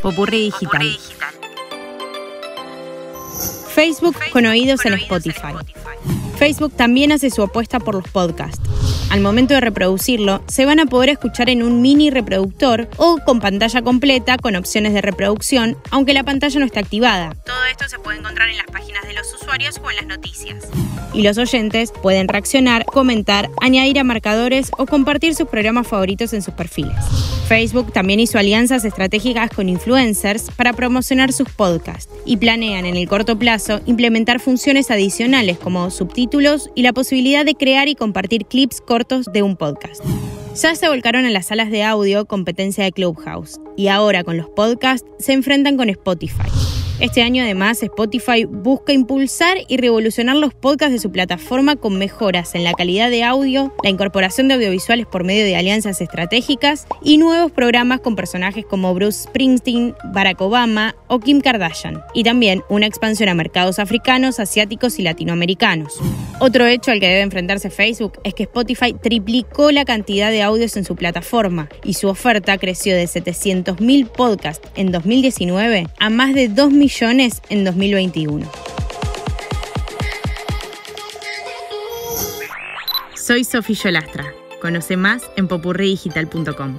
Popurrí digital. Facebook con oídos en Spotify. Facebook también hace su apuesta por los podcasts. Al momento de reproducirlo, se van a poder escuchar en un mini reproductor o con pantalla completa con opciones de reproducción, aunque la pantalla no está activada. Todo esto se puede encontrar en las páginas de los usuarios o en las noticias. Y los oyentes pueden reaccionar, comentar, añadir a marcadores o compartir sus programas favoritos en sus perfiles. Facebook también hizo alianzas estratégicas con influencers para promocionar sus podcasts y planean en el corto plazo implementar funciones adicionales como subtítulos y la posibilidad de crear y compartir clips cortos de un podcast. Ya se volcaron a las salas de audio competencia de Clubhouse y ahora con los podcasts se enfrentan con Spotify. Este año además Spotify busca impulsar y revolucionar los podcasts de su plataforma con mejoras en la calidad de audio, la incorporación de audiovisuales por medio de alianzas estratégicas y nuevos programas con personajes como Bruce Springsteen, Barack Obama o Kim Kardashian, y también una expansión a mercados africanos, asiáticos y latinoamericanos. Otro hecho al que debe enfrentarse Facebook es que Spotify triplicó la cantidad de audios en su plataforma y su oferta creció de 700.000 podcasts en 2019 a más de 2 millones en 2021. Soy Sofía Yolastra. Conoce más en popurridigital.com.